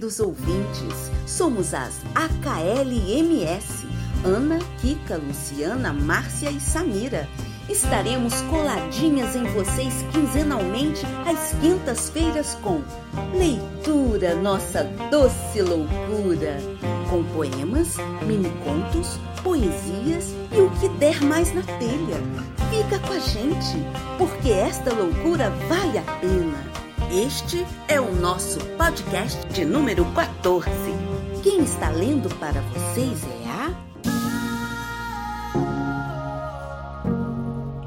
queridos ouvintes. Somos as AKLMS. Ana, Kika, Luciana, Márcia e Samira. Estaremos coladinhas em vocês quinzenalmente às quintas-feiras com Leitura Nossa Doce Loucura. Com poemas, mini-contos, poesias e o que der mais na telha. Fica com a gente, porque esta loucura vale a pena. Este é o nosso podcast de número 14. Quem está lendo para vocês é a.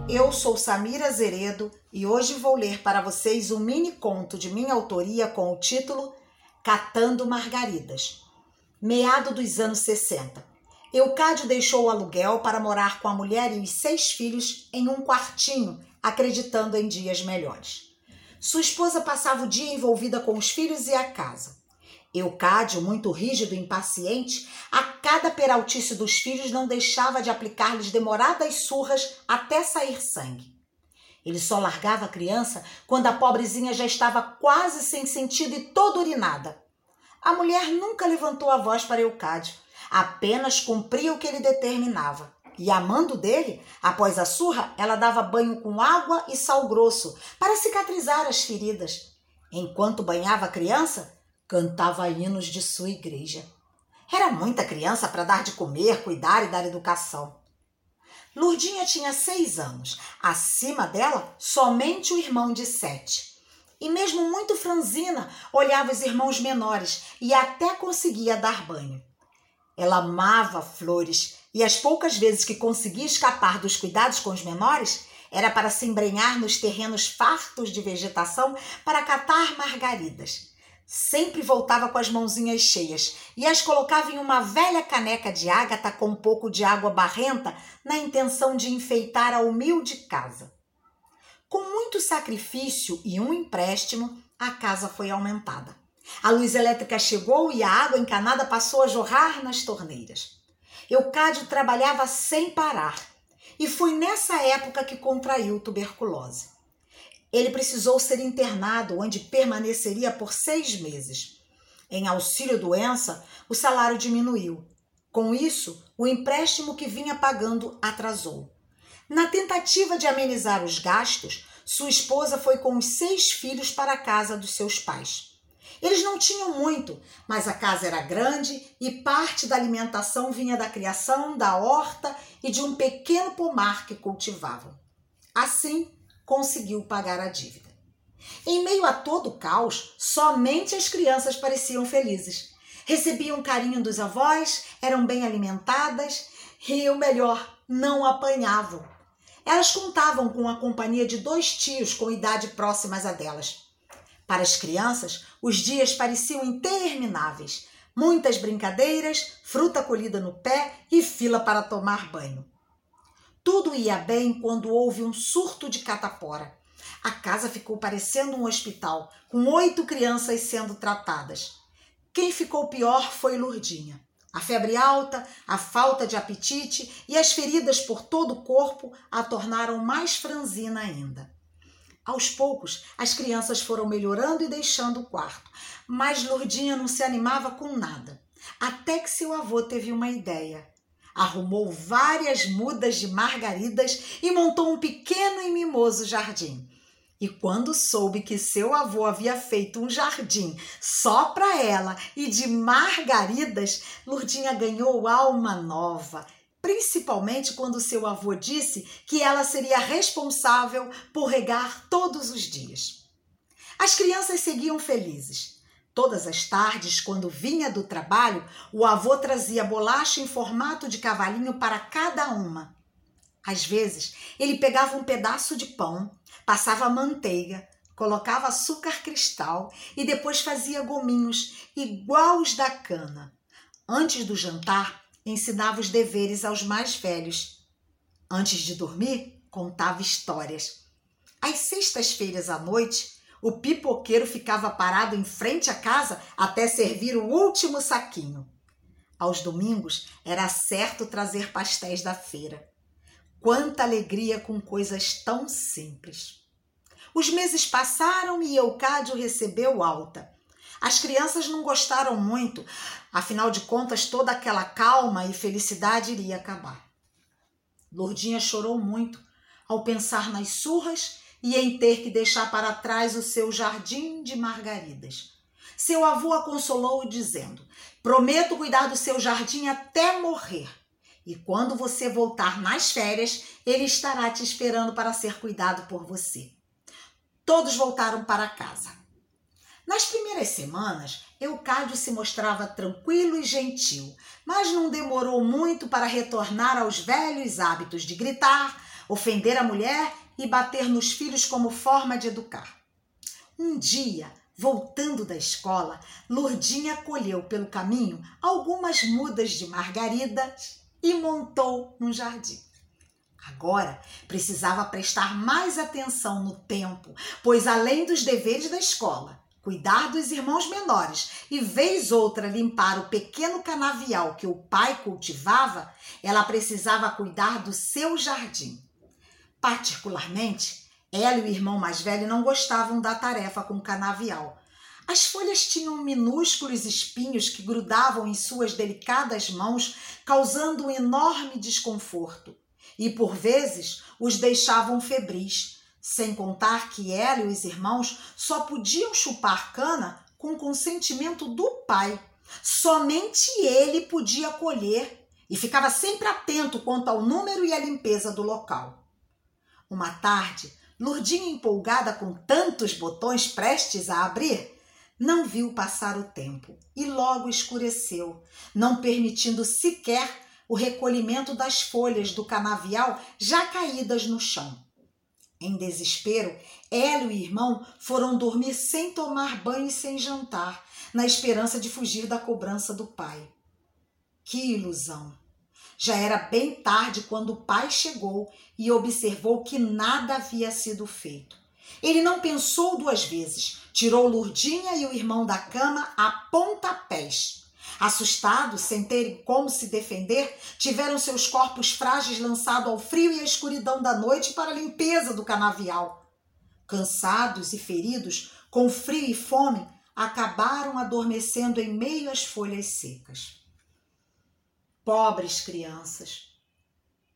Eu sou Samira Zeredo e hoje vou ler para vocês um mini conto de minha autoria com o título Catando Margaridas. Meado dos anos 60. Eucádio deixou o aluguel para morar com a mulher e os seis filhos em um quartinho, acreditando em dias melhores. Sua esposa passava o dia envolvida com os filhos e a casa. Eucádio, muito rígido e impaciente, a cada peraltice dos filhos não deixava de aplicar-lhes demoradas surras até sair sangue. Ele só largava a criança quando a pobrezinha já estava quase sem sentido e toda urinada. A mulher nunca levantou a voz para Eucádio, apenas cumpria o que ele determinava. E amando dele, após a surra, ela dava banho com água e sal grosso para cicatrizar as feridas. Enquanto banhava a criança, cantava hinos de sua igreja. Era muita criança para dar de comer, cuidar e dar educação. Lurdinha tinha seis anos. Acima dela, somente o irmão de sete. E mesmo muito franzina, olhava os irmãos menores e até conseguia dar banho. Ela amava flores e as poucas vezes que conseguia escapar dos cuidados com os menores era para se embrenhar nos terrenos fartos de vegetação para catar margaridas. Sempre voltava com as mãozinhas cheias e as colocava em uma velha caneca de ágata com um pouco de água barrenta na intenção de enfeitar a humilde casa. Com muito sacrifício e um empréstimo, a casa foi aumentada. A luz elétrica chegou e a água encanada passou a jorrar nas torneiras. Eucádio trabalhava sem parar e foi nessa época que contraiu tuberculose. Ele precisou ser internado, onde permaneceria por seis meses. Em auxílio-doença, o salário diminuiu. Com isso, o empréstimo que vinha pagando atrasou. Na tentativa de amenizar os gastos, sua esposa foi com os seis filhos para a casa dos seus pais. Eles não tinham muito, mas a casa era grande e parte da alimentação vinha da criação, da horta e de um pequeno pomar que cultivavam. Assim, conseguiu pagar a dívida. Em meio a todo o caos, somente as crianças pareciam felizes. Recebiam carinho dos avós, eram bem alimentadas e, o melhor, não apanhavam. Elas contavam com a companhia de dois tios com idade próximas a delas. Para as crianças, os dias pareciam intermináveis. Muitas brincadeiras, fruta colhida no pé e fila para tomar banho. Tudo ia bem quando houve um surto de catapora. A casa ficou parecendo um hospital, com oito crianças sendo tratadas. Quem ficou pior foi Lurdinha. A febre alta, a falta de apetite e as feridas por todo o corpo a tornaram mais franzina ainda. Aos poucos, as crianças foram melhorando e deixando o quarto, mas Lourdinha não se animava com nada. Até que seu avô teve uma ideia. Arrumou várias mudas de margaridas e montou um pequeno e mimoso jardim. E quando soube que seu avô havia feito um jardim só para ela e de margaridas, Lourdinha ganhou alma nova principalmente quando seu avô disse que ela seria responsável por regar todos os dias. As crianças seguiam felizes. Todas as tardes, quando vinha do trabalho, o avô trazia bolacha em formato de cavalinho para cada uma. Às vezes, ele pegava um pedaço de pão, passava manteiga, colocava açúcar cristal e depois fazia gominhos igual os da cana. Antes do jantar, ensinava os deveres aos mais velhos. Antes de dormir, contava histórias. Às sextas-feiras à noite, o pipoqueiro ficava parado em frente à casa até servir o último saquinho. Aos domingos, era certo trazer pastéis da feira. Quanta alegria com coisas tão simples. Os meses passaram e Eucádio recebeu alta. As crianças não gostaram muito, afinal de contas, toda aquela calma e felicidade iria acabar. Lourdinha chorou muito ao pensar nas surras e em ter que deixar para trás o seu jardim de margaridas. Seu avô a consolou dizendo: Prometo cuidar do seu jardim até morrer. E quando você voltar nas férias, ele estará te esperando para ser cuidado por você. Todos voltaram para casa. Nas primeiras semanas, Eucádio se mostrava tranquilo e gentil, mas não demorou muito para retornar aos velhos hábitos de gritar, ofender a mulher e bater nos filhos como forma de educar. Um dia, voltando da escola, Lourdinha colheu pelo caminho algumas mudas de margaridas e montou no jardim. Agora precisava prestar mais atenção no tempo, pois além dos deveres da escola, cuidar dos irmãos menores e vez outra limpar o pequeno canavial que o pai cultivava, ela precisava cuidar do seu jardim. Particularmente, ela e o irmão mais velho não gostavam da tarefa com o canavial. As folhas tinham minúsculos espinhos que grudavam em suas delicadas mãos, causando um enorme desconforto, e por vezes os deixavam febris sem contar que ela e os irmãos só podiam chupar cana com consentimento do pai. Somente ele podia colher e ficava sempre atento quanto ao número e à limpeza do local. Uma tarde, Lurdinha, empolgada com tantos botões prestes a abrir, não viu passar o tempo e logo escureceu, não permitindo sequer o recolhimento das folhas do canavial já caídas no chão. Em desespero, ela e o irmão foram dormir sem tomar banho e sem jantar, na esperança de fugir da cobrança do pai. Que ilusão! Já era bem tarde quando o pai chegou e observou que nada havia sido feito. Ele não pensou duas vezes, tirou Lurdinha e o irmão da cama a pontapés Assustados, sem terem como se defender, tiveram seus corpos frágeis lançados ao frio e à escuridão da noite para a limpeza do canavial. Cansados e feridos, com frio e fome, acabaram adormecendo em meio às folhas secas. Pobres crianças!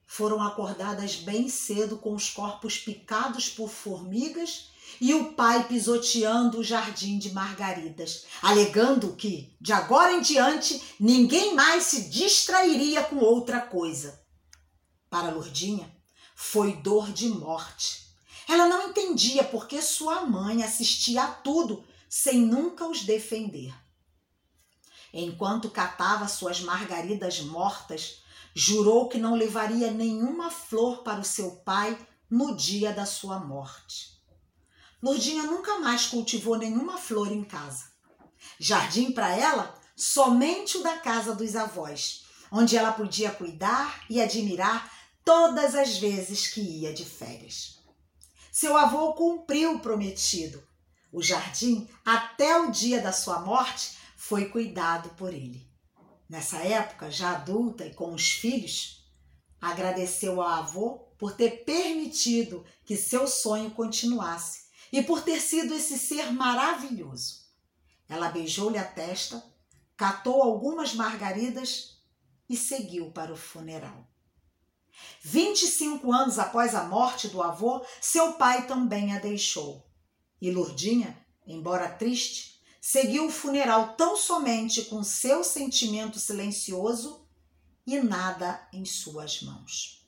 Foram acordadas bem cedo com os corpos picados por formigas e o pai pisoteando o jardim de margaridas, alegando que, de agora em diante, ninguém mais se distrairia com outra coisa. Para Lourdinha, foi dor de morte. Ela não entendia por que sua mãe assistia a tudo sem nunca os defender. Enquanto catava suas margaridas mortas, jurou que não levaria nenhuma flor para o seu pai no dia da sua morte. Lourdinha nunca mais cultivou nenhuma flor em casa. Jardim para ela, somente o da casa dos avós, onde ela podia cuidar e admirar todas as vezes que ia de férias. Seu avô cumpriu o prometido. O jardim, até o dia da sua morte, foi cuidado por ele. Nessa época, já adulta e com os filhos, agradeceu ao avô por ter permitido que seu sonho continuasse e por ter sido esse ser maravilhoso. Ela beijou-lhe a testa, catou algumas margaridas e seguiu para o funeral. 25 anos após a morte do avô, seu pai também a deixou. E Lourdinha, embora triste, seguiu o funeral tão somente com seu sentimento silencioso e nada em suas mãos.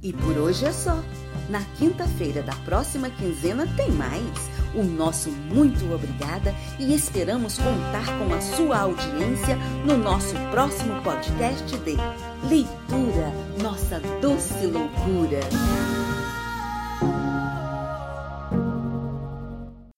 E por hoje é só. Na quinta-feira da próxima quinzena tem mais. O nosso muito obrigada e esperamos contar com a sua audiência no nosso próximo podcast de Leitura, Nossa Doce Loucura.